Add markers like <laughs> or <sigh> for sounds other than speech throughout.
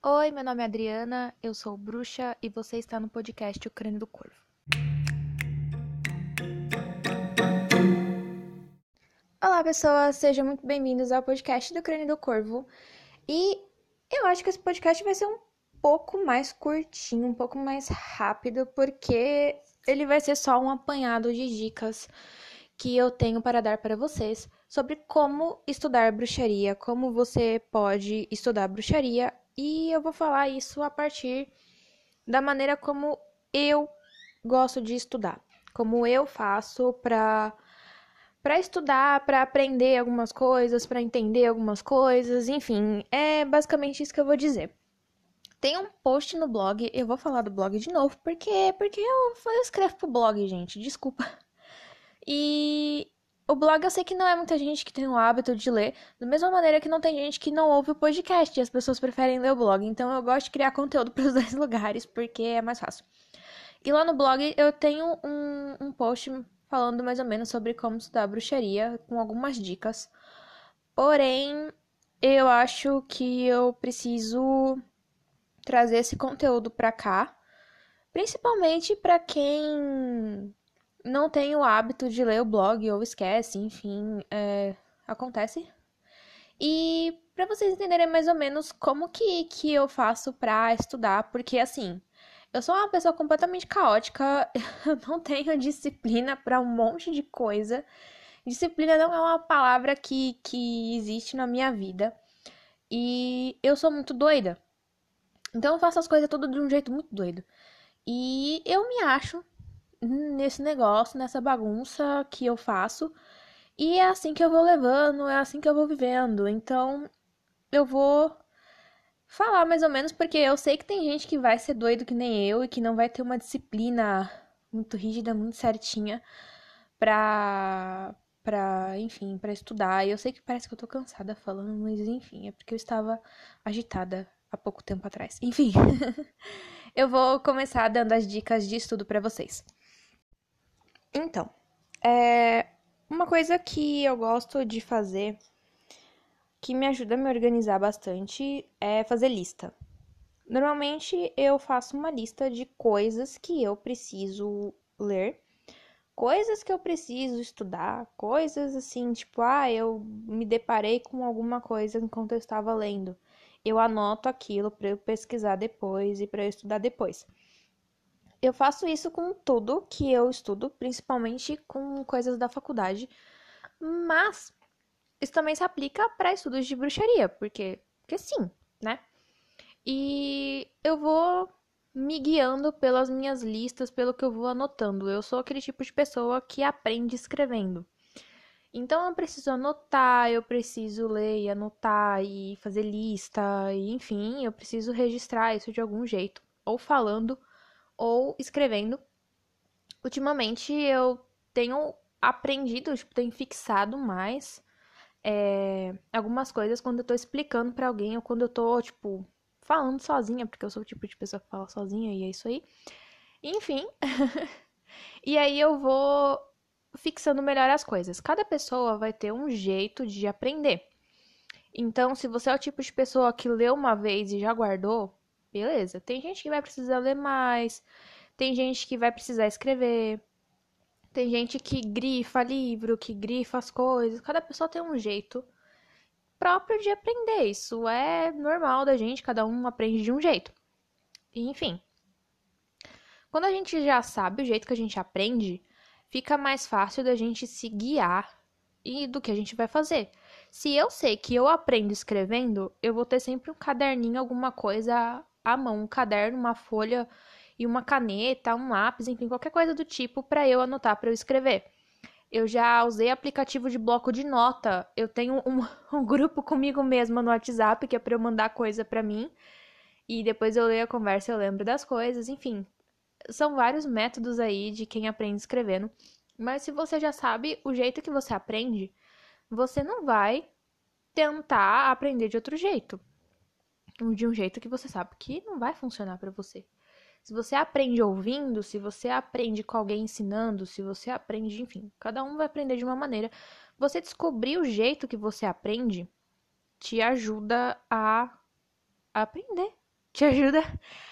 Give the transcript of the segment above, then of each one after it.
Oi, meu nome é Adriana, eu sou bruxa e você está no podcast O Crânio do Corvo. Olá, pessoas, sejam muito bem-vindos ao podcast do Crânio do Corvo. E eu acho que esse podcast vai ser um pouco mais curtinho, um pouco mais rápido, porque ele vai ser só um apanhado de dicas que eu tenho para dar para vocês sobre como estudar bruxaria, como você pode estudar bruxaria, e eu vou falar isso a partir da maneira como eu gosto de estudar, como eu faço para para estudar, para aprender algumas coisas, para entender algumas coisas, enfim, é basicamente isso que eu vou dizer. Tem um post no blog, eu vou falar do blog de novo, porque porque eu, eu escrevo pro blog, gente, desculpa. E o blog eu sei que não é muita gente que tem o hábito de ler, da mesma maneira que não tem gente que não ouve o podcast e as pessoas preferem ler o blog. Então eu gosto de criar conteúdo <laughs> para os dois lugares, porque é mais fácil. E lá no blog eu tenho um, um post falando mais ou menos sobre como estudar bruxaria, com algumas dicas. Porém, eu acho que eu preciso trazer esse conteúdo para cá, principalmente para quem não tem o hábito de ler o blog ou esquece, enfim, é, acontece. E para vocês entenderem mais ou menos como que, que eu faço para estudar, porque assim, eu sou uma pessoa completamente caótica, <laughs> eu não tenho disciplina para um monte de coisa. Disciplina não é uma palavra que, que existe na minha vida. E eu sou muito doida. Então eu faço as coisas tudo de um jeito muito doido. E eu me acho nesse negócio, nessa bagunça que eu faço. E é assim que eu vou levando, é assim que eu vou vivendo. Então, eu vou falar mais ou menos porque eu sei que tem gente que vai ser doido que nem eu e que não vai ter uma disciplina muito rígida, muito certinha pra para, enfim, para estudar. E eu sei que parece que eu tô cansada falando, mas enfim, é porque eu estava agitada há pouco tempo atrás. Enfim, <laughs> eu vou começar dando as dicas de estudo para vocês. Então, é uma coisa que eu gosto de fazer, que me ajuda a me organizar bastante, é fazer lista. Normalmente eu faço uma lista de coisas que eu preciso ler, coisas que eu preciso estudar, coisas assim, tipo, ah, eu me deparei com alguma coisa enquanto eu estava lendo. Eu anoto aquilo para eu pesquisar depois e para eu estudar depois. Eu faço isso com tudo que eu estudo, principalmente com coisas da faculdade, mas isso também se aplica para estudos de bruxaria, porque, porque sim, né? E eu vou me guiando pelas minhas listas, pelo que eu vou anotando. Eu sou aquele tipo de pessoa que aprende escrevendo. Então eu preciso anotar, eu preciso ler e anotar e fazer lista, e enfim, eu preciso registrar isso de algum jeito, ou falando ou escrevendo. Ultimamente eu tenho aprendido, tipo, tenho fixado mais é, algumas coisas quando eu tô explicando para alguém ou quando eu tô, tipo, falando sozinha, porque eu sou o tipo de pessoa que fala sozinha e é isso aí. Enfim. <laughs> e aí eu vou fixando melhor as coisas. Cada pessoa vai ter um jeito de aprender. Então, se você é o tipo de pessoa que leu uma vez e já guardou, Beleza. Tem gente que vai precisar ler mais, tem gente que vai precisar escrever, tem gente que grifa livro, que grifa as coisas. Cada pessoa tem um jeito próprio de aprender. Isso é normal da gente, cada um aprende de um jeito. enfim. Quando a gente já sabe o jeito que a gente aprende, fica mais fácil da gente se guiar e do que a gente vai fazer. Se eu sei que eu aprendo escrevendo, eu vou ter sempre um caderninho, alguma coisa à mão, um caderno, uma folha e uma caneta, um lápis, enfim, qualquer coisa do tipo para eu anotar, para eu escrever. Eu já usei aplicativo de bloco de nota. Eu tenho um, <laughs> um grupo comigo mesma no WhatsApp que é para eu mandar coisa para mim. E depois eu leio a conversa, eu lembro das coisas, enfim. São vários métodos aí de quem aprende escrevendo. Mas se você já sabe o jeito que você aprende, você não vai tentar aprender de outro jeito de um jeito que você sabe que não vai funcionar para você. Se você aprende ouvindo, se você aprende com alguém ensinando, se você aprende, enfim, cada um vai aprender de uma maneira. Você descobrir o jeito que você aprende te ajuda a, aprender, te ajuda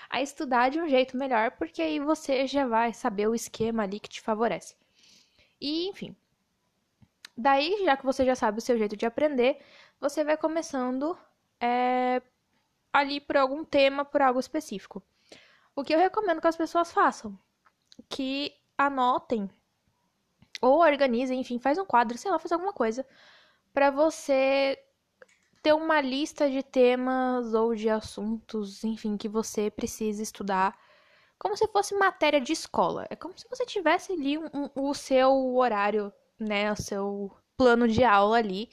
a estudar de um jeito melhor, porque aí você já vai saber o esquema ali que te favorece. E, enfim. Daí, já que você já sabe o seu jeito de aprender, você vai começando é, ali por algum tema, por algo específico. O que eu recomendo que as pessoas façam? Que anotem ou organizem, enfim, faz um quadro, sei lá, faz alguma coisa para você ter uma lista de temas ou de assuntos, enfim, que você precisa estudar, como se fosse matéria de escola. É como se você tivesse ali um, um, o seu horário, né, o seu plano de aula ali,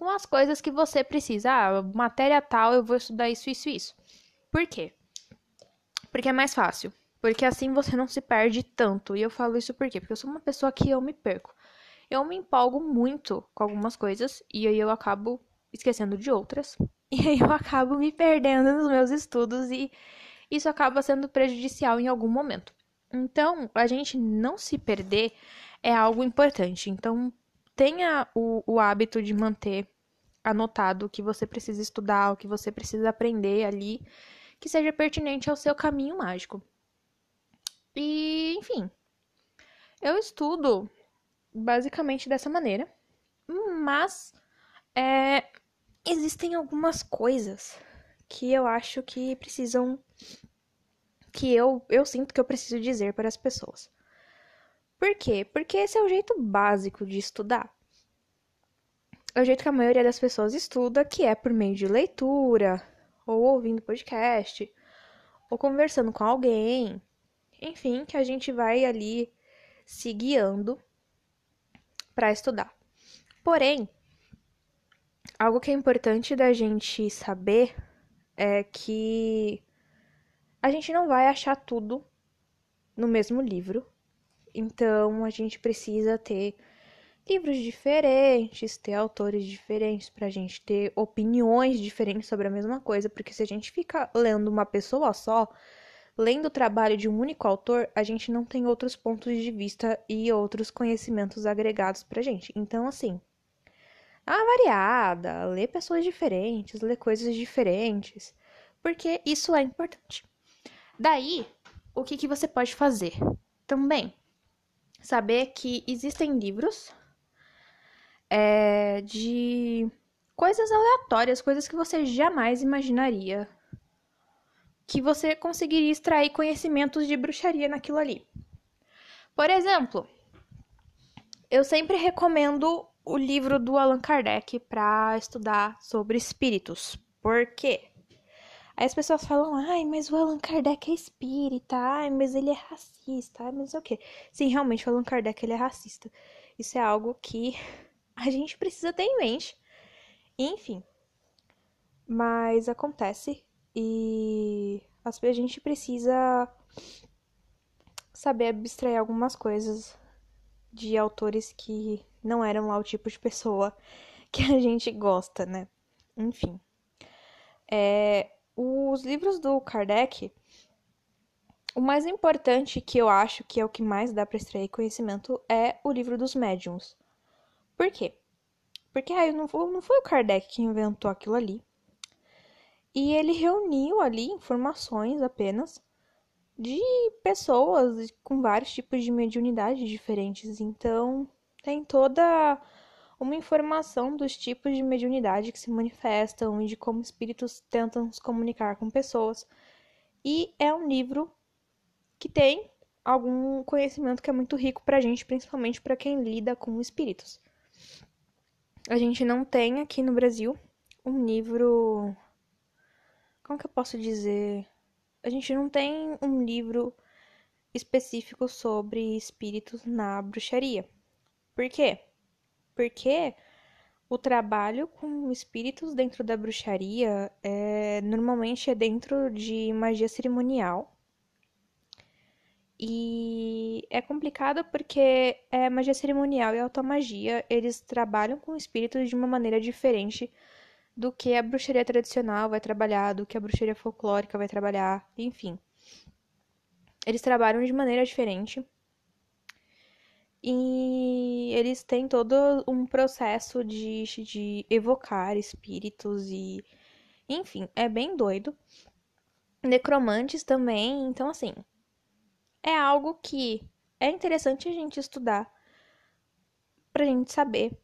com as coisas que você precisa. Ah, matéria tal, eu vou estudar isso, isso, isso. Por quê? Porque é mais fácil. Porque assim você não se perde tanto. E eu falo isso por quê? Porque eu sou uma pessoa que eu me perco. Eu me empolgo muito com algumas coisas e aí eu acabo esquecendo de outras. <laughs> E aí eu acabo me perdendo nos meus estudos e isso acaba sendo prejudicial em algum momento. Então, a gente não se perder é algo importante. Então, tenha o, o hábito de manter anotado o que você precisa estudar, o que você precisa aprender ali, que seja pertinente ao seu caminho mágico. E, enfim, eu estudo basicamente dessa maneira, mas é, existem algumas coisas que eu acho que precisam. que eu, eu sinto que eu preciso dizer para as pessoas. Por quê? Porque esse é o jeito básico de estudar. É o jeito que a maioria das pessoas estuda, que é por meio de leitura, ou ouvindo podcast, ou conversando com alguém. Enfim, que a gente vai ali se guiando para estudar. Porém, Algo que é importante da gente saber é que a gente não vai achar tudo no mesmo livro. Então a gente precisa ter livros diferentes, ter autores diferentes para a gente ter opiniões diferentes sobre a mesma coisa, porque se a gente fica lendo uma pessoa só, lendo o trabalho de um único autor, a gente não tem outros pontos de vista e outros conhecimentos agregados pra gente. Então assim, uma variada, ler pessoas diferentes, ler coisas diferentes, porque isso é importante. Daí, o que, que você pode fazer? Também saber que existem livros é, de coisas aleatórias, coisas que você jamais imaginaria que você conseguiria extrair conhecimentos de bruxaria naquilo ali. Por exemplo, eu sempre recomendo o livro do Allan Kardec para estudar sobre espíritos. Por quê? Aí as pessoas falam, ai, mas o Allan Kardec é espírita, ai, mas ele é racista, ai, mas é o quê? Sim, realmente o Allan Kardec ele é racista. Isso é algo que <laughs> a gente precisa ter em mente. Enfim. Mas acontece e a gente precisa saber abstrair algumas coisas de autores que não eram lá o tipo de pessoa <laughs> que a gente gosta, né? Enfim. É, os livros do Kardec, o mais importante que eu acho que é o que mais dá para extrair conhecimento é o livro dos médiums. Por quê? Porque aí não foi, não foi o Kardec que inventou aquilo ali. E ele reuniu ali informações apenas de pessoas com vários tipos de mediunidade diferentes. Então, tem toda uma informação dos tipos de mediunidade que se manifestam e de como espíritos tentam se comunicar com pessoas. E é um livro que tem algum conhecimento que é muito rico pra gente, principalmente para quem lida com espíritos. A gente não tem aqui no Brasil um livro. Como que eu posso dizer? a gente não tem um livro específico sobre espíritos na bruxaria. Por quê? Porque o trabalho com espíritos dentro da bruxaria é, normalmente é dentro de magia cerimonial. E é complicado porque é magia cerimonial e automagia, eles trabalham com espíritos de uma maneira diferente do que a bruxaria tradicional vai trabalhar, do que a bruxaria folclórica vai trabalhar, enfim. Eles trabalham de maneira diferente. E eles têm todo um processo de, de evocar espíritos e. Enfim, é bem doido. necromantes também. Então, assim, é algo que é interessante a gente estudar pra gente saber.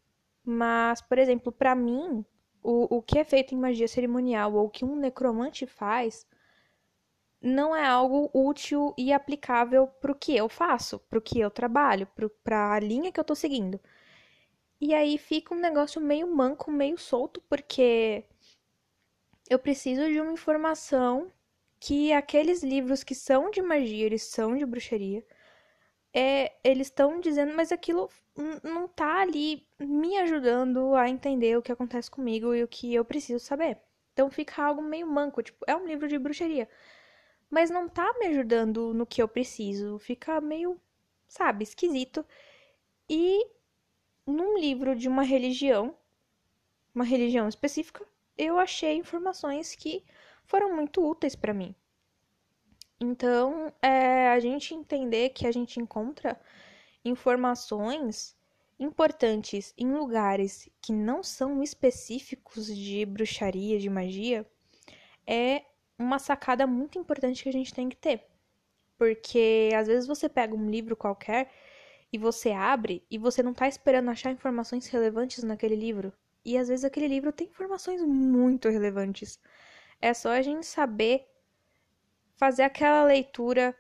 Mas, por exemplo, para mim, o, o que é feito em magia cerimonial ou o que um necromante faz não é algo útil e aplicável pro que eu faço, pro que eu trabalho, pro, pra linha que eu tô seguindo. E aí fica um negócio meio manco, meio solto, porque eu preciso de uma informação que aqueles livros que são de magia, eles são de bruxaria, é, eles estão dizendo, mas aquilo não tá ali me ajudando a entender o que acontece comigo e o que eu preciso saber. Então fica algo meio manco, tipo, é um livro de bruxaria, mas não tá me ajudando no que eu preciso, fica meio, sabe, esquisito. E num livro de uma religião, uma religião específica, eu achei informações que foram muito úteis para mim. Então, é a gente entender que a gente encontra informações importantes em lugares que não são específicos de bruxaria, de magia, é uma sacada muito importante que a gente tem que ter. Porque às vezes você pega um livro qualquer e você abre e você não tá esperando achar informações relevantes naquele livro. E às vezes aquele livro tem informações muito relevantes. É só a gente saber fazer aquela leitura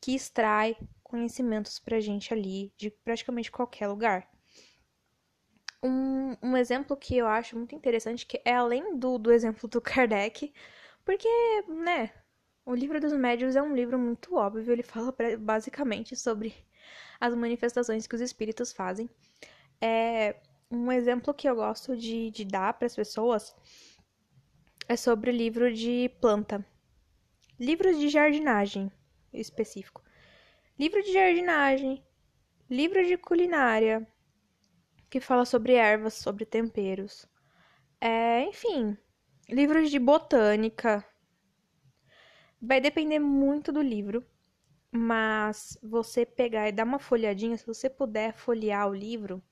que extrai conhecimentos pra gente ali, de praticamente qualquer lugar. Um, um exemplo que eu acho muito interessante, que é além do, do exemplo do Kardec, porque, né, o livro dos médios é um livro muito óbvio, ele fala basicamente sobre as manifestações que os espíritos fazem. É, um exemplo que eu gosto de, de dar para as pessoas é sobre o livro de planta. Livros de jardinagem específico. Livro de jardinagem, livro de culinária, que fala sobre ervas, sobre temperos. É, enfim, livros de botânica. Vai depender muito do livro, mas você pegar e dar uma folhadinha, se você puder folhear o livro,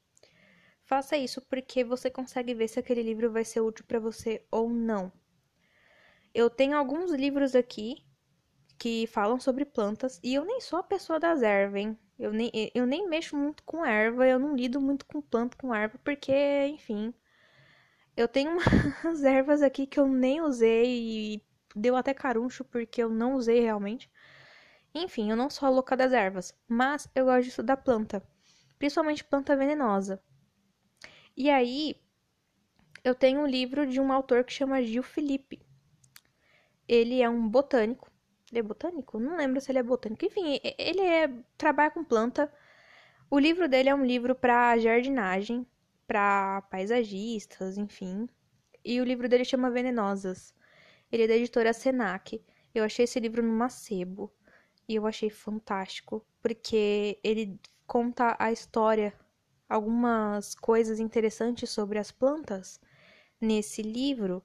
faça isso porque você consegue ver se aquele livro vai ser útil para você ou não. Eu tenho alguns livros aqui que falam sobre plantas e eu nem sou a pessoa das ervas, hein? Eu nem, eu nem mexo muito com erva, eu não lido muito com planta, com erva, porque, enfim. Eu tenho <laughs> umas ervas aqui que eu nem usei e deu até caruncho porque eu não usei realmente. Enfim, eu não sou a louca das ervas, mas eu gosto de estudar planta, principalmente planta venenosa. E aí, eu tenho um livro de um autor que chama Gil Felipe. Ele é um botânico. Ele é botânico? Não lembro se ele é botânico. Enfim, ele é, trabalha com planta. O livro dele é um livro para jardinagem, para paisagistas, enfim. E o livro dele chama Venenosas. Ele é da editora Senac. Eu achei esse livro numa sebo. E eu achei fantástico, porque ele conta a história, algumas coisas interessantes sobre as plantas nesse livro.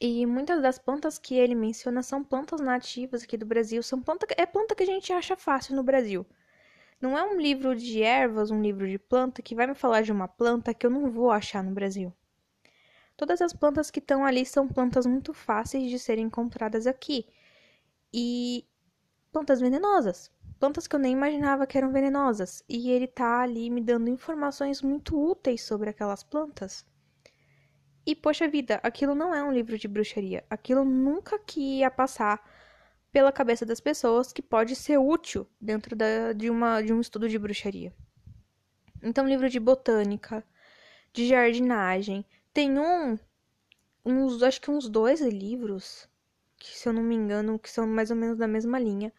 E muitas das plantas que ele menciona são plantas nativas aqui do Brasil, são planta, é planta que a gente acha fácil no Brasil. Não é um livro de ervas, um livro de planta que vai me falar de uma planta que eu não vou achar no Brasil. Todas as plantas que estão ali são plantas muito fáceis de serem encontradas aqui. E plantas venenosas. Plantas que eu nem imaginava que eram venenosas. E ele tá ali me dando informações muito úteis sobre aquelas plantas. E, poxa vida, aquilo não é um livro de bruxaria. Aquilo nunca que ia passar pela cabeça das pessoas que pode ser útil dentro da, de, uma, de um estudo de bruxaria. Então, livro de botânica, de jardinagem. Tem um, uns, acho que uns dois livros, que se eu não me engano, que são mais ou menos da mesma linha,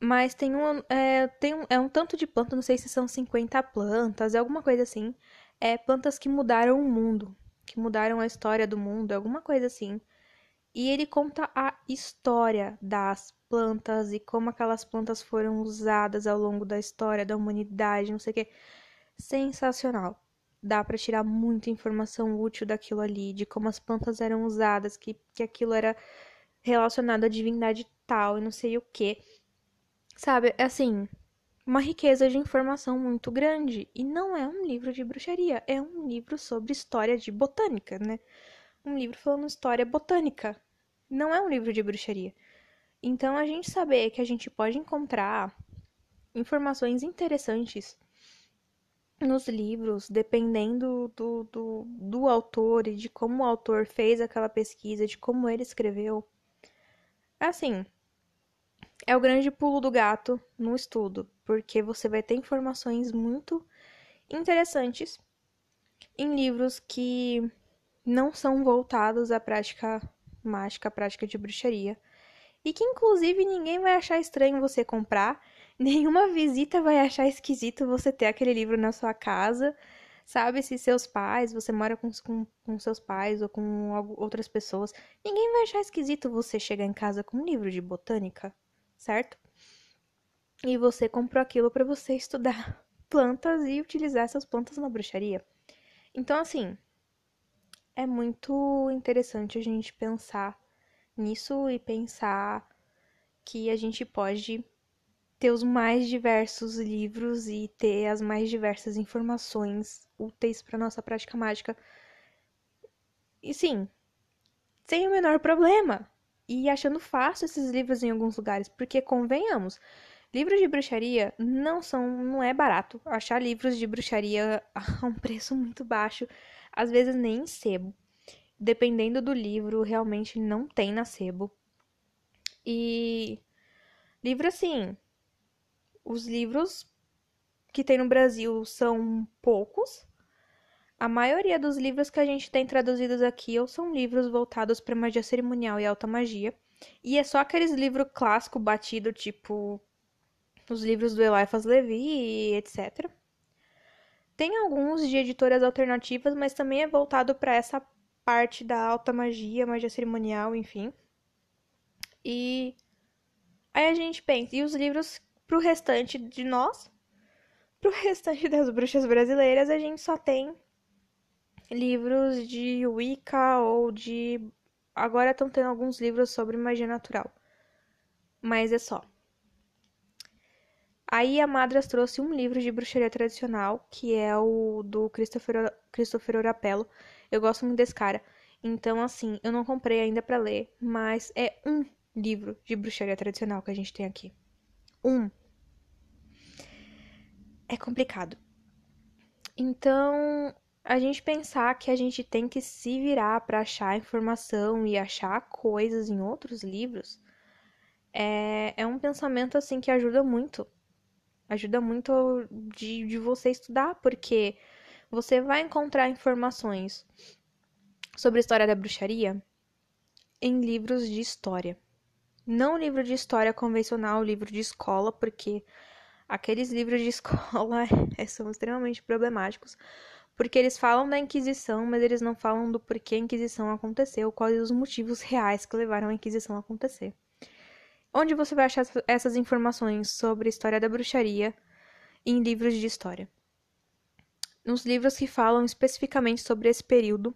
mas tem um, é, tem um, é um tanto de planta, não sei se são 50 plantas, é alguma coisa assim. É plantas que mudaram o mundo, que mudaram a história do mundo, alguma coisa assim. E ele conta a história das plantas e como aquelas plantas foram usadas ao longo da história da humanidade, não sei o que. Sensacional. Dá para tirar muita informação útil daquilo ali, de como as plantas eram usadas, que, que aquilo era relacionado à divindade tal e não sei o que. Sabe, é assim, uma riqueza de informação muito grande. E não é um livro de bruxaria, é um livro sobre história de botânica, né? Um livro falando história botânica. não é um livro de bruxaria. Então, a gente saber que a gente pode encontrar informações interessantes nos livros, dependendo do, do, do autor e de como o autor fez aquela pesquisa, de como ele escreveu. Assim, é o grande pulo do gato no estudo, porque você vai ter informações muito interessantes em livros que não são voltados à prática mágica, à prática de bruxaria, e que inclusive ninguém vai achar estranho você comprar <laughs> Nenhuma visita vai achar esquisito você ter aquele livro na sua casa. Sabe, se seus pais, você mora com, com, com seus pais ou com outras pessoas, ninguém vai achar esquisito você chegar em casa com um livro de botânica, certo? E você comprou aquilo para você <laughs> estudar plantas e utilizar essas plantas na bruxaria. Então, assim, é muito interessante a gente pensar nisso e pensar que a gente pode ter os mais diversos livros e ter as mais diversas informações úteis para nossa prática mágica. E sim, sem o menor problema. E achando fácil esses livros em alguns lugares, porque convenhamos, livros de bruxaria não são, não é barato. Achar livros de bruxaria <laughs> a um preço muito baixo, às vezes nem em sebo. Dependendo do livro, realmente não tem na sebo. E livro assim, os livros que tem no Brasil são poucos. A maioria dos livros que a gente tem traduzidos aqui ou são livros voltados para magia cerimonial e alta magia. E é só aqueles livros clássico batido, tipo os livros do Eliphas Levi, etc. Tem alguns de editoras alternativas, mas também é voltado para essa parte da alta magia, magia cerimonial, enfim. E aí a gente pensa, e os livros Pro restante de nós, pro <laughs> restante das bruxas brasileiras, a gente só tem livros de Wicca ou de. Agora estão tendo alguns livros sobre magia natural. Mas é só. Aí a Madras trouxe um livro de bruxaria tradicional, que é o do Christopher, Christopher Orapello. Eu gosto muito desse cara. Então, assim, eu não comprei ainda para ler, mas é um livro de bruxaria tradicional que a gente tem aqui. Um é complicado. Então, a gente pensar que a gente tem que se virar para achar informação e achar coisas em outros livros é, é um pensamento assim que ajuda muito. Ajuda muito de, de você estudar, porque você vai encontrar informações sobre a história da bruxaria em livros de história. Não livro de história convencional, livro de escola, porque aqueles livros de <laughs> escola é, são extremamente problemáticos, porque eles falam da Inquisição, mas eles não falam do porquê a Inquisição aconteceu, quais os motivos reais que levaram a Inquisição a acontecer. Onde você vai achar essas informações sobre a história da bruxaria em livros de história? Nos livros que falam especificamente sobre esse período,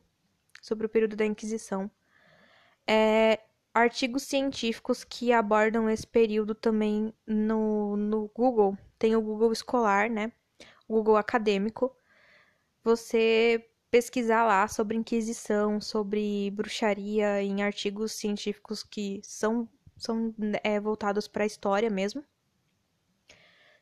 sobre o período da Inquisição, é, artigos científicos que abordam esse período também no, no Google. Tem o Google escolar, né? O Google acadêmico. Você pesquisar lá sobre Inquisição, sobre bruxaria, em artigos científicos que são, são é, voltados para a história mesmo.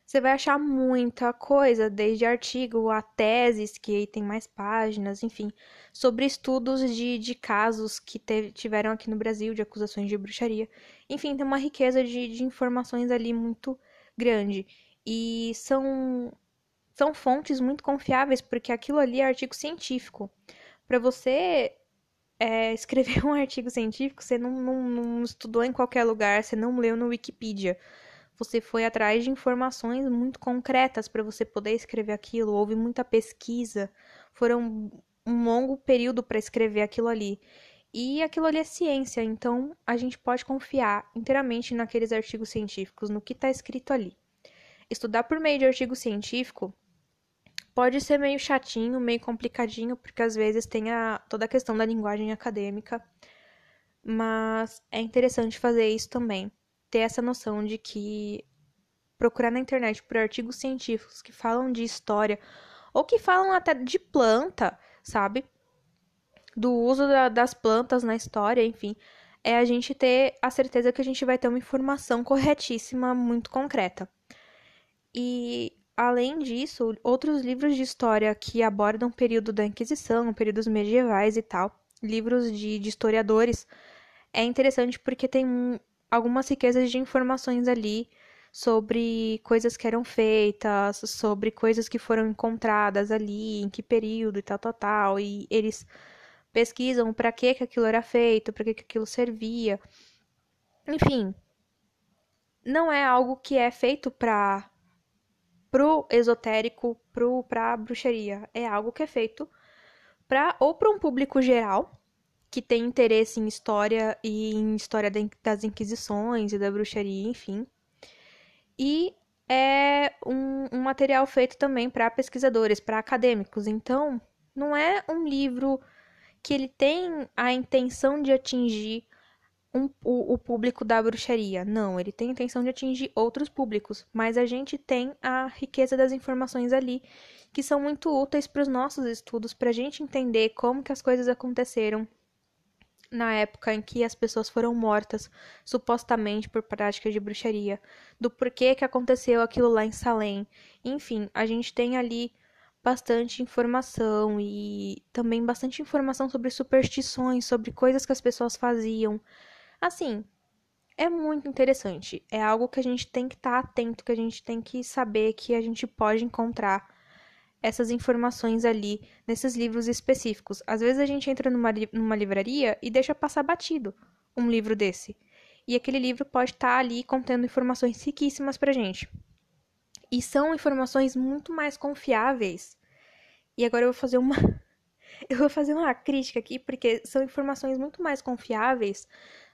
Você vai achar muita coisa, desde artigo a teses, que aí tem mais páginas, enfim, sobre estudos de, de casos que te, tiveram aqui no Brasil, de acusações de bruxaria. Enfim, tem uma riqueza de, de informações ali muito grande. E são, são fontes muito confiáveis, porque aquilo ali é artigo científico. Para você é, escrever <laughs> um artigo científico, você não, não, não estudou em qualquer lugar, você não leu no Wikipedia você foi atrás de informações muito concretas para você poder escrever aquilo, houve muita pesquisa, foram um longo período para escrever aquilo ali. E aquilo ali é ciência, então a gente pode confiar inteiramente naqueles artigos científicos, no que está escrito ali. Estudar por meio de artigo científico pode ser meio chatinho, meio complicadinho, porque às vezes tem a, toda a questão da linguagem acadêmica, mas é interessante fazer isso também ter essa noção de que procurar na internet por artigos científicos que falam de história ou que falam até de planta, sabe? Do uso da, das plantas na história, enfim, é a gente ter a certeza que a gente vai ter uma informação corretíssima, muito concreta. E além disso, outros livros de história que abordam o período da Inquisição, períodos medievais e tal, livros de, de historiadores, é interessante porque tem algumas riquezas de informações ali sobre coisas que eram feitas, sobre coisas que foram encontradas ali, em que período e tal, tal, tal, e eles pesquisam para que que aquilo era feito, para que que aquilo servia. Enfim, não é algo que é feito para pro esotérico, pro pra bruxaria, é algo que é feito para ou para um público geral que tem interesse em história e em história das inquisições e da bruxaria, enfim. E é um, um material feito também para pesquisadores, para acadêmicos. Então, não é um livro que ele tem a intenção de atingir um, o, o, público da bruxaria. Não, ele tem a intenção de atingir outros públicos, mas a gente tem a riqueza das informações ali que são muito úteis para os nossos estudos, para a gente entender como que as coisas aconteceram na época em que as pessoas foram mortas, supostamente por práticas de bruxaria, do porquê que aconteceu aquilo lá em Salem. Enfim, a gente tem ali bastante informação e também bastante informação sobre superstições, sobre coisas que as pessoas faziam. Assim, é muito interessante. É algo que a gente tem que estar tá atento, que a gente tem que saber que a gente pode encontrar essas informações ali nesses livros específicos. Às vezes a gente entra numa, numa livraria e deixa passar batido um livro desse. E aquele livro pode estar tá ali contendo informações riquíssimas pra gente. E são informações muito mais confiáveis. E agora eu vou fazer uma <laughs> eu vou fazer uma crítica aqui porque são informações muito mais confiáveis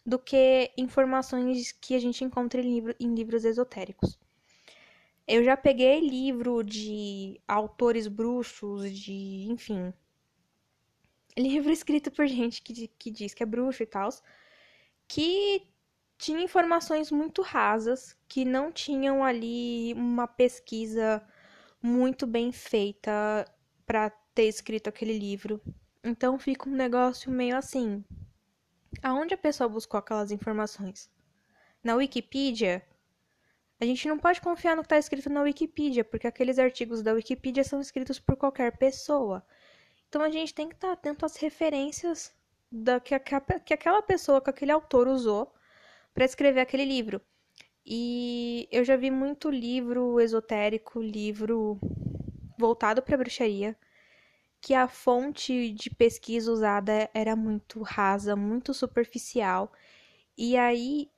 do que informações que a gente encontra em, livro, em livros esotéricos. Eu já peguei livro de autores bruxos, de, enfim, livro escrito por gente que, que diz que é bruxo e tal, que tinha informações muito rasas, que não tinham ali uma pesquisa muito bem feita para ter escrito aquele livro. Então fica um negócio meio assim. Aonde a pessoa buscou aquelas informações? Na Wikipedia? A gente não pode confiar no que está escrito na Wikipedia, porque aqueles artigos da Wikipedia são escritos por qualquer pessoa. Então a gente tem que estar tá atento às referências da, que, que aquela pessoa, que aquele autor usou para escrever aquele livro. E eu já vi muito livro esotérico, livro voltado para bruxaria, que a fonte de pesquisa usada era muito rasa, muito superficial. E aí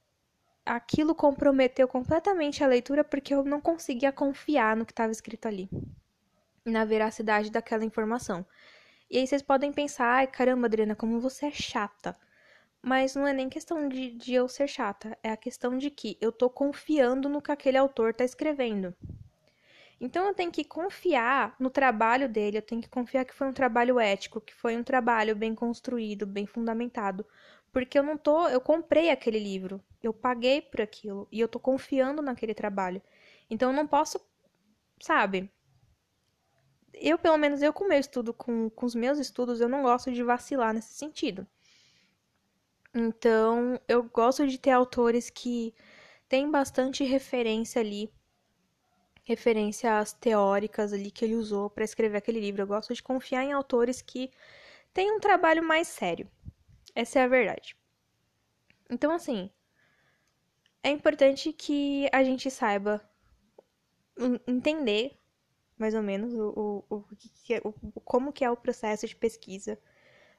aquilo comprometeu completamente a leitura porque eu não conseguia confiar no que estava escrito ali, na veracidade daquela informação. E aí vocês podem pensar, ai caramba, Adriana, como você é chata. Mas não é nem questão de, de eu ser chata, é a questão de que eu tô confiando no que aquele autor tá escrevendo. Então eu tenho que confiar no trabalho dele, eu tenho que confiar que foi um trabalho ético, que foi um trabalho bem construído, bem fundamentado, porque eu não tô, eu comprei aquele livro, eu paguei por aquilo e eu tô confiando naquele trabalho. Então eu não posso, sabe? Eu, pelo menos eu com meu estudo, com, com os meus estudos, eu não gosto de vacilar nesse sentido. Então, eu gosto de ter autores que têm bastante referência ali, referências teóricas ali que ele usou para escrever aquele livro. Eu gosto de confiar em autores que têm um trabalho mais sério. Essa é a verdade. Então, assim, é importante que a gente saiba entender mais ou menos o, o, o, é, o como que é o processo de pesquisa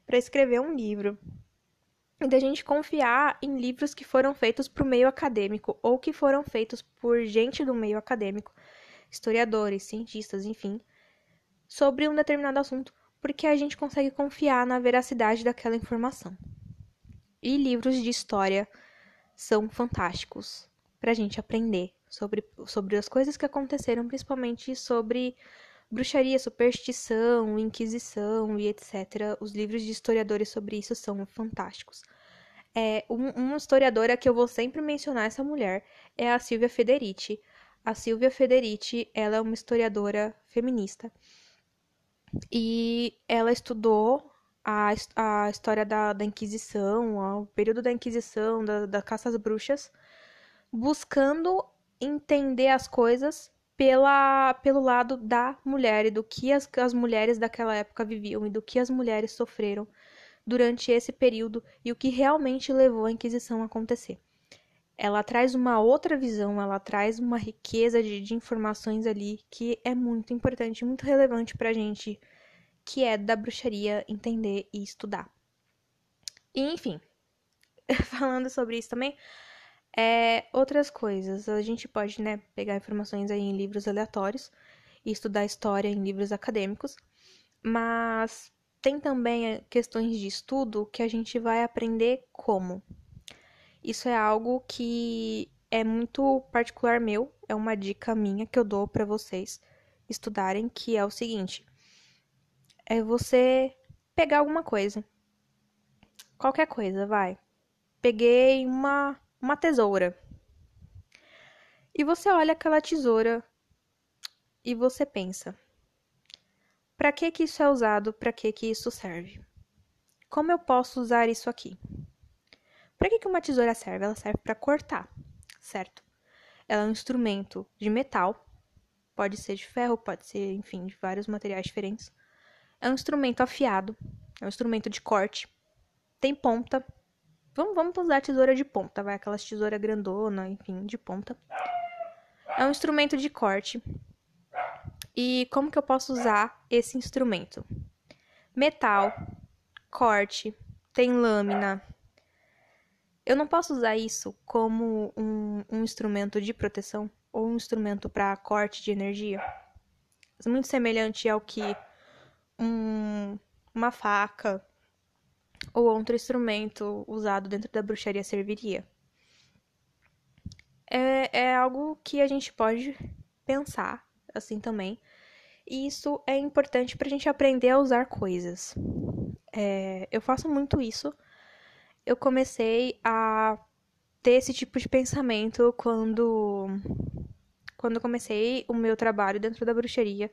para escrever um livro e da gente confiar em livros que foram feitos para o meio acadêmico ou que foram feitos por gente do meio acadêmico, historiadores, cientistas, enfim, sobre um determinado assunto, porque a gente consegue confiar na veracidade daquela informação. E livros de história são fantásticos para a gente aprender sobre, sobre as coisas que aconteceram, principalmente sobre bruxaria, superstição, inquisição e etc. Os livros de historiadores sobre isso são fantásticos. É, um, uma historiadora que eu vou sempre mencionar essa mulher é a Silvia Federici. A Silvia Federici, ela é uma historiadora feminista. E ela estudou a, a história da, da Inquisição, o período da Inquisição, da, da caça às bruxas, buscando entender as coisas pela, pelo lado da mulher e do que as, as mulheres daquela época viviam e do que as mulheres sofreram durante esse período e o que realmente levou a Inquisição a acontecer. Ela traz uma outra visão, ela traz uma riqueza de, de informações ali que é muito importante, muito relevante para a gente, que é da bruxaria entender e estudar. E, enfim, <laughs> falando sobre isso também, é, outras coisas. A gente pode, né, pegar informações aí em livros aleatórios e estudar história em livros acadêmicos, mas tem também eh, questões de estudo que a gente vai aprender como. Isso é algo que é muito particular meu, é uma dica minha que eu dou para vocês estudarem, que é o seguinte: é você pegar alguma coisa. Qualquer coisa, vai. Peguei uma uma tesoura. E você olha aquela tesoura e você pensa: para que que isso é usado? Para que que isso serve? Como eu posso usar isso aqui? Para que que uma tesoura serve? Ela serve para cortar, certo? Ela é um instrumento de metal, pode ser de ferro, pode ser, enfim, de vários materiais diferentes. É um instrumento afiado, é um instrumento de corte, tem ponta, Vamos, vamos usar tesoura de ponta, vai aquelas tesoura grandona, enfim, de ponta. É um instrumento de corte. E como que eu posso usar esse instrumento? Metal, corte, tem lâmina. Eu não posso usar isso como um, um instrumento de proteção ou um instrumento para corte de energia. Muito semelhante ao que um, uma faca ou outro instrumento usado dentro da bruxaria serviria. É, é algo que a gente pode pensar assim também. E isso é importante para a gente aprender a usar coisas. É, eu faço muito isso. Eu comecei a ter esse tipo de pensamento quando quando comecei o meu trabalho dentro da bruxaria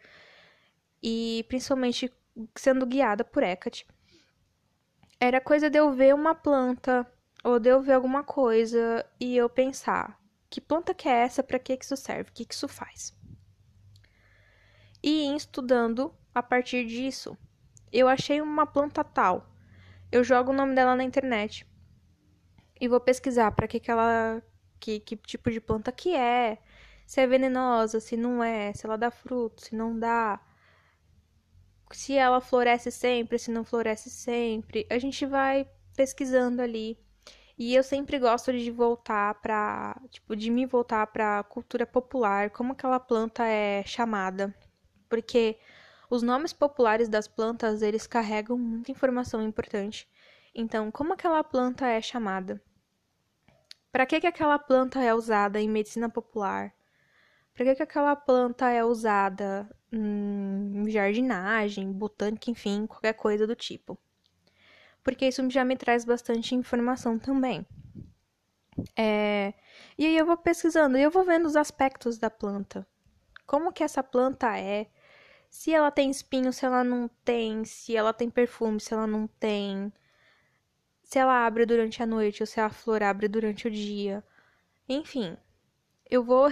e principalmente sendo guiada por Hecate era coisa de eu ver uma planta ou de eu ver alguma coisa e eu pensar: que planta que é essa? Para que, que isso serve? O que, que isso faz? E estudando a partir disso. Eu achei uma planta tal. Eu jogo o nome dela na internet e vou pesquisar para que, que ela. Que, que tipo de planta que é, se é venenosa, se não é, se ela dá fruto, se não dá se ela floresce sempre, se não floresce sempre. A gente vai pesquisando ali. E eu sempre gosto de voltar para, tipo, de me voltar para cultura popular, como aquela planta é chamada, porque os nomes populares das plantas, eles carregam muita informação importante. Então, como aquela planta é chamada? Para que que aquela planta é usada em medicina popular? Para que que aquela planta é usada hum, jardinagem, botânica, enfim, qualquer coisa do tipo. Porque isso já me traz bastante informação também. É, e aí eu vou pesquisando e eu vou vendo os aspectos da planta. Como que essa planta é, se ela tem espinho, se ela não tem, se ela tem perfume, se ela não tem, se ela abre durante a noite ou se a flor abre durante o dia. Enfim, eu vou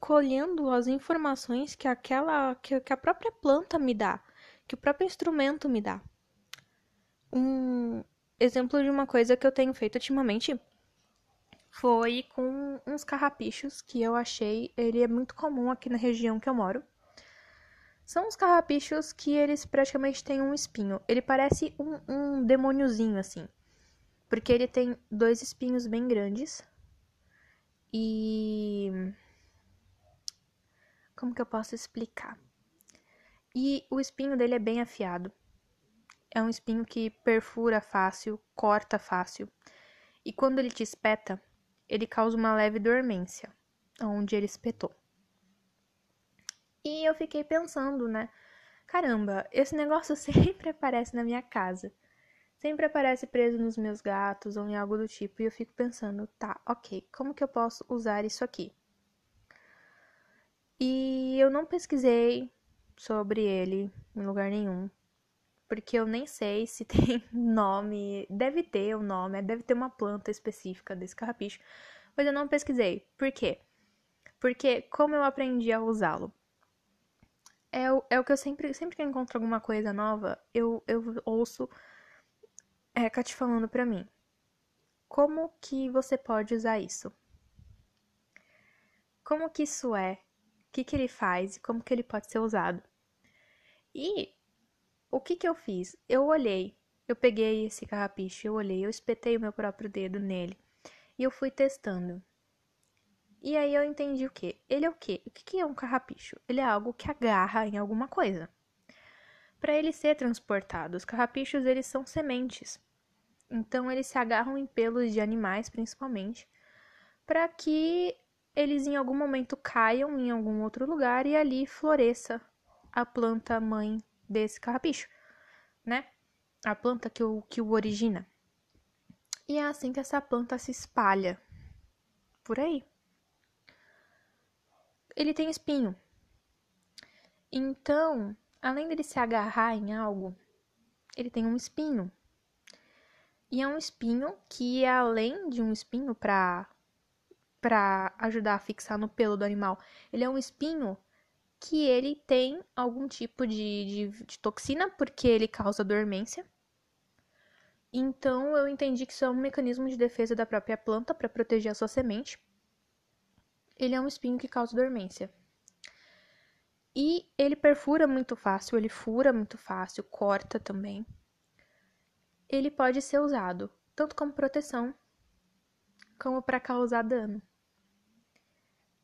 colhendo as informações que aquela que, que a própria planta me dá, que o próprio instrumento me dá. Um exemplo de uma coisa que eu tenho feito ultimamente foi com uns carrapichos que eu achei, ele é muito comum aqui na região que eu moro. São uns carrapichos que eles praticamente têm um espinho. Ele parece um, um demôniozinho assim. Porque ele tem dois espinhos bem grandes e. Como que eu posso explicar? E o espinho dele é bem afiado. É um espinho que perfura fácil, corta fácil. E quando ele te espeta, ele causa uma leve dormência onde ele espetou. E eu fiquei pensando, né? Caramba, esse negócio <laughs> sempre aparece na minha casa sempre aparece preso nos meus gatos ou em algo do tipo, e eu fico pensando, tá, ok, como que eu posso usar isso aqui? E eu não pesquisei sobre ele em lugar nenhum. porque eu nem sei se <laughs> tem nome. Deve ter um nome, deve ter uma planta específica desse carrapicho, mas eu não pesquisei. Por quê? Porque como eu aprendi a usá-lo? É o, é o que eu sempre, sempre que eu encontro alguma coisa nova, eu, eu ouço é, Kat falando pra mim. Como que você pode usar isso? Como que isso é? O que, que ele faz e como que ele pode ser usado? E o que que eu fiz? Eu olhei, eu peguei esse carrapicho, eu olhei, eu espetei o meu próprio dedo nele e eu fui testando. E aí eu entendi o que? Ele é o quê? O que, que é um carrapicho? Ele é algo que agarra em alguma coisa. Para ele ser transportado, os carrapichos eles são sementes. Então eles se agarram em pelos de animais, principalmente, para que eles em algum momento caiam em algum outro lugar e ali floresça a planta mãe desse carrapicho, né? A planta que o, que o origina. E é assim que essa planta se espalha por aí. Ele tem espinho. Então, além dele se agarrar em algo, ele tem um espinho. E é um espinho que, além de um espinho para para ajudar a fixar no pelo do animal, ele é um espinho que ele tem algum tipo de, de, de toxina, porque ele causa dormência. Então eu entendi que isso é um mecanismo de defesa da própria planta para proteger a sua semente. Ele é um espinho que causa dormência. E ele perfura muito fácil, ele fura muito fácil, corta também. Ele pode ser usado tanto como proteção como para causar dano.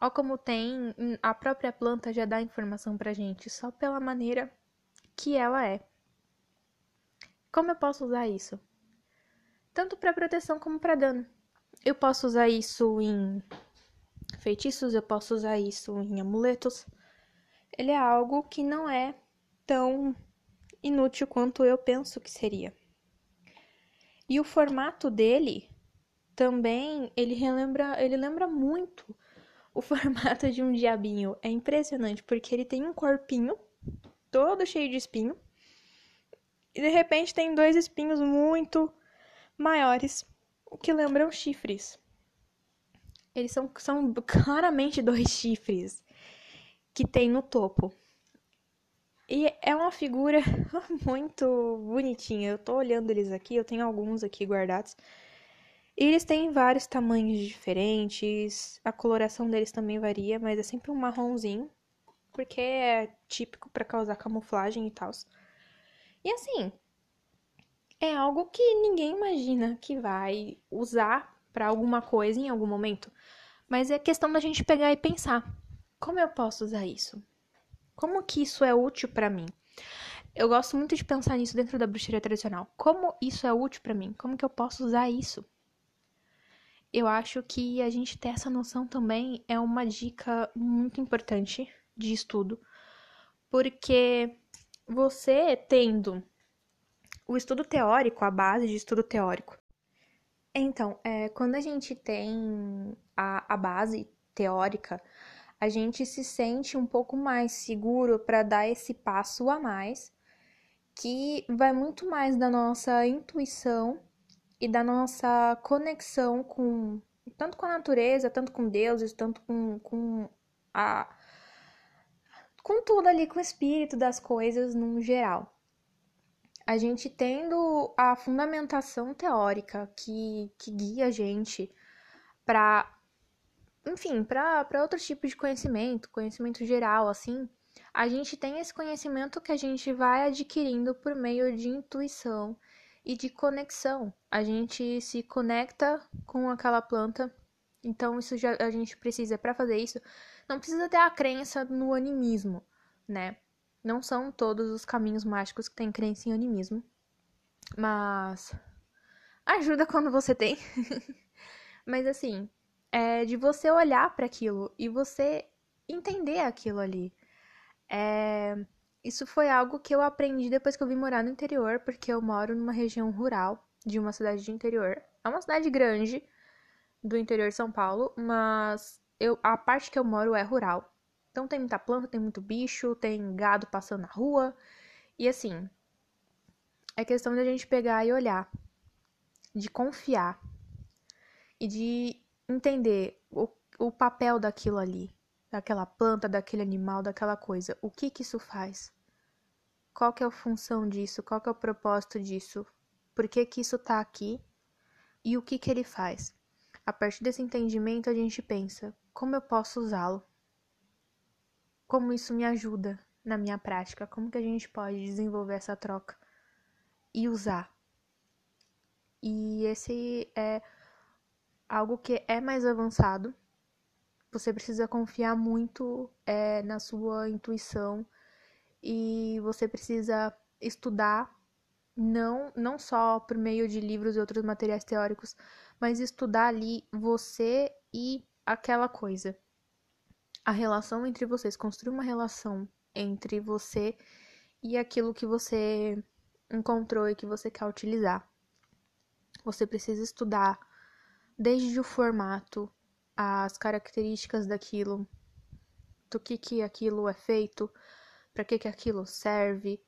Olha como tem, a própria planta já dá informação pra gente, só pela maneira que ela é. Como eu posso usar isso? Tanto para proteção como para dano. Eu posso usar isso em feitiços, eu posso usar isso em amuletos. Ele é algo que não é tão inútil quanto eu penso que seria. E o formato dele também, ele relembra, ele lembra muito o <laughs> formato de um diabinho é impressionante, porque ele tem um corpinho todo cheio de espinho. E de repente tem dois espinhos muito maiores que lembram chifres. Eles são, são claramente dois chifres que tem no topo. E é uma figura <laughs> muito bonitinha. Eu tô olhando eles aqui, eu tenho alguns aqui guardados. E eles têm vários tamanhos diferentes, a coloração deles também varia, mas é sempre um marronzinho, porque é típico para causar camuflagem e tal. E assim, é algo que ninguém imagina que vai usar para alguma coisa em algum momento, mas é questão da gente pegar e pensar: como eu posso usar isso? Como que isso é útil para mim? Eu gosto muito de pensar nisso dentro da bruxaria tradicional. Como isso é útil para mim? Como que eu posso usar isso? eu acho que a gente ter essa noção também é uma dica muito importante de estudo, porque você tendo o estudo teórico, a base de estudo teórico. Então, é, quando a gente tem a, a base teórica, a gente se sente um pouco mais seguro para dar esse passo a mais, que vai muito mais da nossa intuição e da nossa conexão com tanto com a natureza, tanto com deuses, tanto com, com a com tudo ali, com o espírito das coisas no geral. A gente tendo a fundamentação teórica que, que guia a gente para enfim, para outro tipo de conhecimento, conhecimento geral, assim, a gente tem esse conhecimento que a gente vai adquirindo por meio de intuição e de conexão. A gente se conecta com aquela planta. Então isso já a gente precisa para fazer isso, não precisa ter a crença no animismo, né? Não são todos os caminhos mágicos que têm crença em animismo, mas ajuda quando você tem. <laughs> mas assim, é de você olhar para aquilo e você entender aquilo ali. É isso foi algo que eu aprendi depois que eu vim morar no interior, porque eu moro numa região rural de uma cidade de interior. É uma cidade grande do interior de São Paulo, mas eu, a parte que eu moro é rural. Então tem muita planta, tem muito bicho, tem gado passando na rua. E assim, É questão de a gente pegar e olhar, de confiar e de entender o, o papel daquilo ali, daquela planta, daquele animal, daquela coisa. O que que isso faz? Qual que é a função disso? Qual que é o propósito disso? Por que que isso tá aqui? E o que que ele faz? A partir desse entendimento, a gente pensa: como eu posso usá-lo? Como isso me ajuda na minha prática? Como que a gente pode desenvolver essa troca e usar? E esse é algo que é mais avançado. Você precisa confiar muito é, na sua intuição e você precisa estudar não não só por meio de livros e outros materiais teóricos, mas estudar ali você e aquela coisa. A relação entre vocês, construir uma relação entre você e aquilo que você encontrou e que você quer utilizar. Você precisa estudar desde o formato, as características daquilo, do que que aquilo é feito, para que que aquilo serve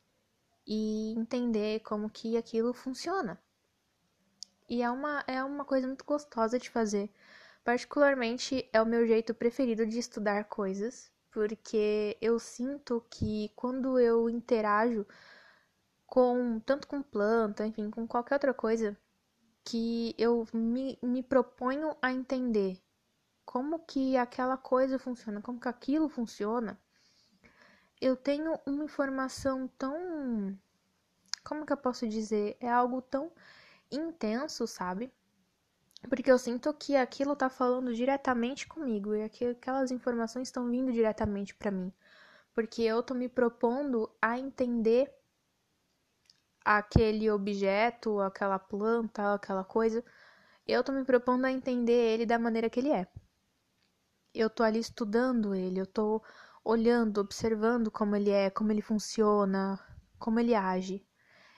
e entender como que aquilo funciona. E é uma, é uma coisa muito gostosa de fazer. Particularmente é o meu jeito preferido de estudar coisas, porque eu sinto que quando eu interajo com tanto com planta, enfim, com qualquer outra coisa, que eu me, me proponho a entender como que aquela coisa funciona, como que aquilo funciona, eu tenho uma informação tão. Como que eu posso dizer? É algo tão intenso, sabe? Porque eu sinto que aquilo tá falando diretamente comigo e que aquelas informações estão vindo diretamente para mim. Porque eu tô me propondo a entender aquele objeto, aquela planta, aquela coisa. Eu tô me propondo a entender ele da maneira que ele é. Eu tô ali estudando ele, eu tô olhando, observando como ele é, como ele funciona, como ele age.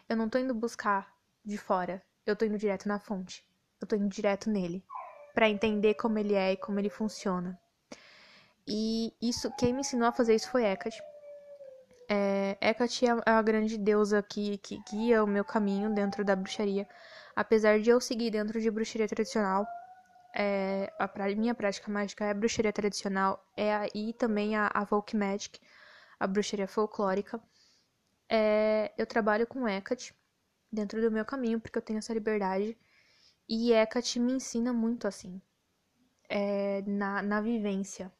Eu não tô indo buscar de fora, eu tô indo direto na fonte. Eu tô indo direto nele para entender como ele é e como ele funciona. E isso, quem me ensinou a fazer isso foi Hecate. É, Hecate é a grande deusa que, que guia o meu caminho dentro da bruxaria. Apesar de eu seguir dentro de bruxaria tradicional, é, a pra, minha prática mágica é a bruxaria tradicional, é aí também a, a folk magic, a bruxaria folclórica. É, eu trabalho com Hecate dentro do meu caminho, porque eu tenho essa liberdade. E Hecate me ensina muito assim, é, na, na vivência,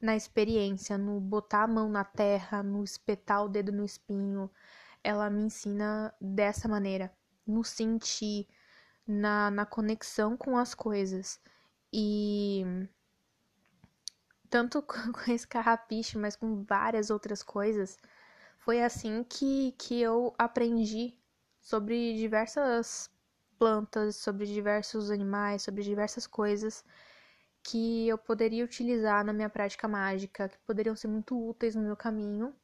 na experiência, no botar a mão na terra, no espetar o dedo no espinho. Ela me ensina dessa maneira, no sentir, na, na conexão com as coisas. E tanto <laughs> com esse carrapicho, mas com várias outras coisas, foi assim que, que eu aprendi sobre diversas plantas, sobre diversos animais, sobre diversas coisas que eu poderia utilizar na minha prática mágica, que poderiam ser muito úteis no meu caminho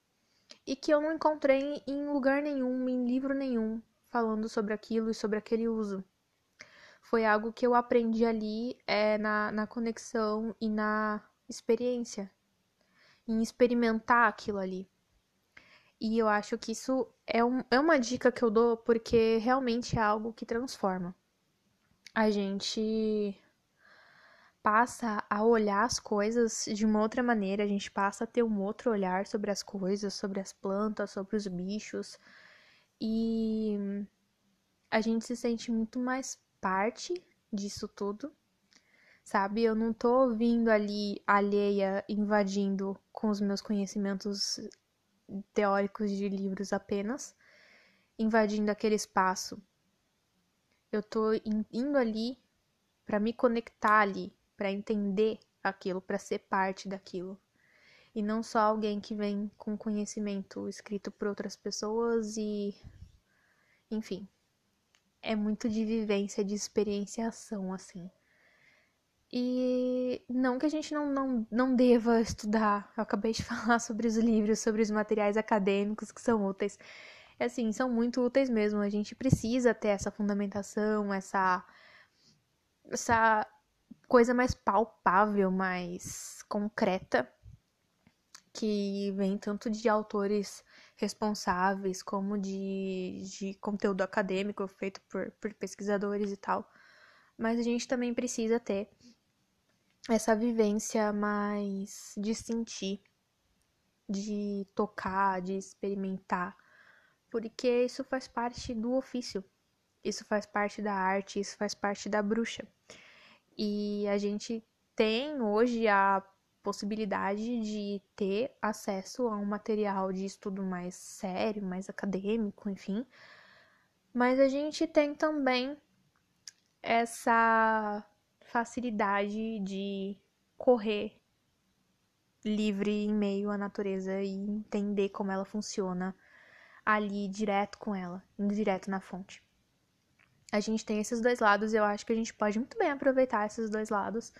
e que eu não encontrei em lugar nenhum, em livro nenhum, falando sobre aquilo e sobre aquele uso foi algo que eu aprendi ali é, na, na conexão e na experiência, em experimentar aquilo ali. E eu acho que isso é, um, é uma dica que eu dou porque realmente é algo que transforma. A gente passa a olhar as coisas de uma outra maneira, a gente passa a ter um outro olhar sobre as coisas, sobre as plantas, sobre os bichos. E a gente se sente muito mais parte disso tudo, sabe? Eu não tô ouvindo ali alheia invadindo com os meus conhecimentos teóricos de livros apenas, invadindo aquele espaço. Eu tô indo ali para me conectar ali, para entender aquilo, para ser parte daquilo. E não só alguém que vem com conhecimento escrito por outras pessoas e enfim, é muito de vivência, de experienciação, assim. E não que a gente não, não, não deva estudar, eu acabei de <laughs> falar sobre os livros, sobre os materiais acadêmicos que são úteis. É assim, são muito úteis mesmo, a gente precisa ter essa fundamentação, essa, essa coisa mais palpável, mais concreta, que vem tanto de autores responsáveis, como de, de conteúdo acadêmico feito por, por pesquisadores e tal. Mas a gente também precisa ter essa vivência mais de sentir, de tocar, de experimentar, porque isso faz parte do ofício, isso faz parte da arte, isso faz parte da bruxa. E a gente tem hoje a possibilidade de ter acesso a um material de estudo mais sério, mais acadêmico, enfim. Mas a gente tem também essa facilidade de correr livre em meio à natureza e entender como ela funciona ali direto com ela, indo direto na fonte. A gente tem esses dois lados eu acho que a gente pode muito bem aproveitar esses dois lados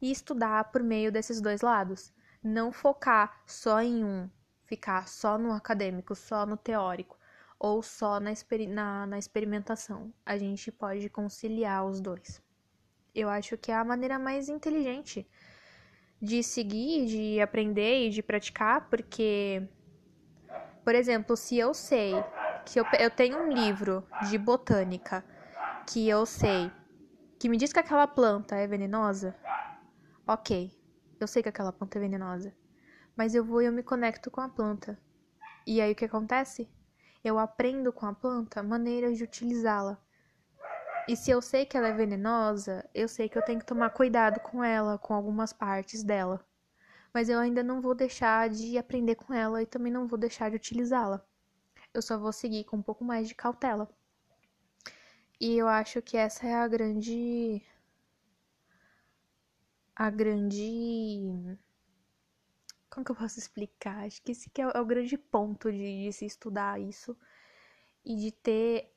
e estudar por meio desses dois lados. Não focar só em um, ficar só no acadêmico, só no teórico ou só na, na, na experimentação. A gente pode conciliar os dois. Eu acho que é a maneira mais inteligente de seguir, de aprender e de praticar, porque, por exemplo, se eu sei que eu, eu tenho um livro de botânica que eu sei que me diz que aquela planta é venenosa, Ok, eu sei que aquela planta é venenosa, mas eu vou e eu me conecto com a planta. E aí o que acontece? Eu aprendo com a planta maneiras de utilizá-la. E se eu sei que ela é venenosa, eu sei que eu tenho que tomar cuidado com ela, com algumas partes dela. Mas eu ainda não vou deixar de aprender com ela e também não vou deixar de utilizá-la. Eu só vou seguir com um pouco mais de cautela. E eu acho que essa é a grande a grande. Como que eu posso explicar? Acho que esse que é o grande ponto de, de se estudar isso e de ter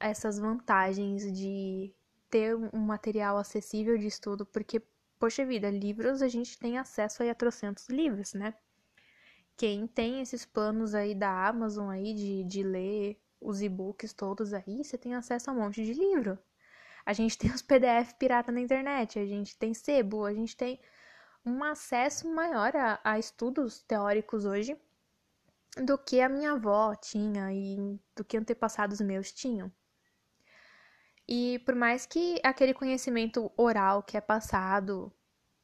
essas vantagens de ter um material acessível de estudo, porque, poxa vida, livros a gente tem acesso aí a trocentos livros, né? Quem tem esses planos aí da Amazon aí de, de ler os e-books todos aí, você tem acesso a um monte de livro. A gente tem os PDF pirata na internet, a gente tem sebo, a gente tem um acesso maior a, a estudos teóricos hoje do que a minha avó tinha e do que antepassados meus tinham. E por mais que aquele conhecimento oral que é passado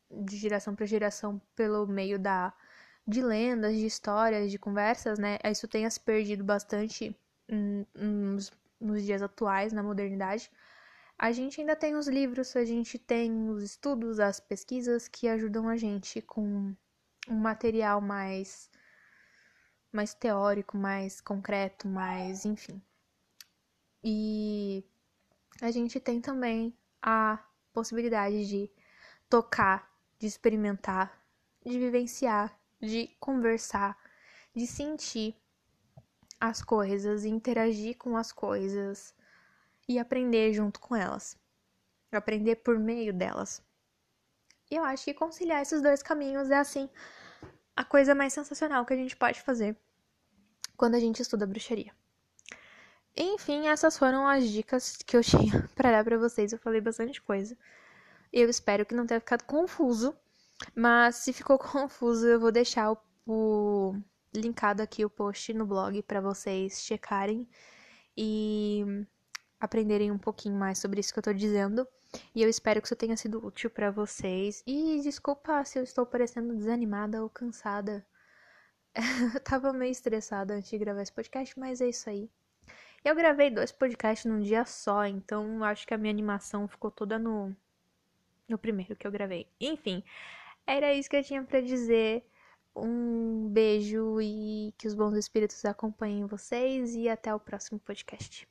de geração para geração pelo meio da de lendas, de histórias, de conversas, né, isso tenha se perdido bastante nos, nos dias atuais, na modernidade, a gente ainda tem os livros, a gente tem os estudos, as pesquisas que ajudam a gente com um material mais mais teórico, mais concreto, mais, enfim. E a gente tem também a possibilidade de tocar, de experimentar, de vivenciar, de conversar, de sentir as coisas, interagir com as coisas, e aprender junto com elas. Aprender por meio delas. E eu acho que conciliar esses dois caminhos é assim a coisa mais sensacional que a gente pode fazer quando a gente estuda bruxaria. Enfim, essas foram as dicas que eu <laughs> tinha para dar para vocês. Eu falei bastante coisa. Eu espero que não tenha ficado confuso, mas se ficou <laughs> confuso, eu vou deixar o, o linkado aqui o post no blog para vocês checarem e aprenderem um pouquinho mais sobre isso que eu tô dizendo. E eu espero que isso tenha sido útil para vocês. E desculpa se eu estou parecendo desanimada ou cansada. <laughs> eu tava meio estressada antes de gravar esse podcast, mas é isso aí. Eu gravei dois podcasts num dia só, então acho que a minha animação ficou toda no no primeiro que eu gravei. Enfim, era isso que eu tinha para dizer. Um beijo e que os bons espíritos acompanhem vocês e até o próximo podcast.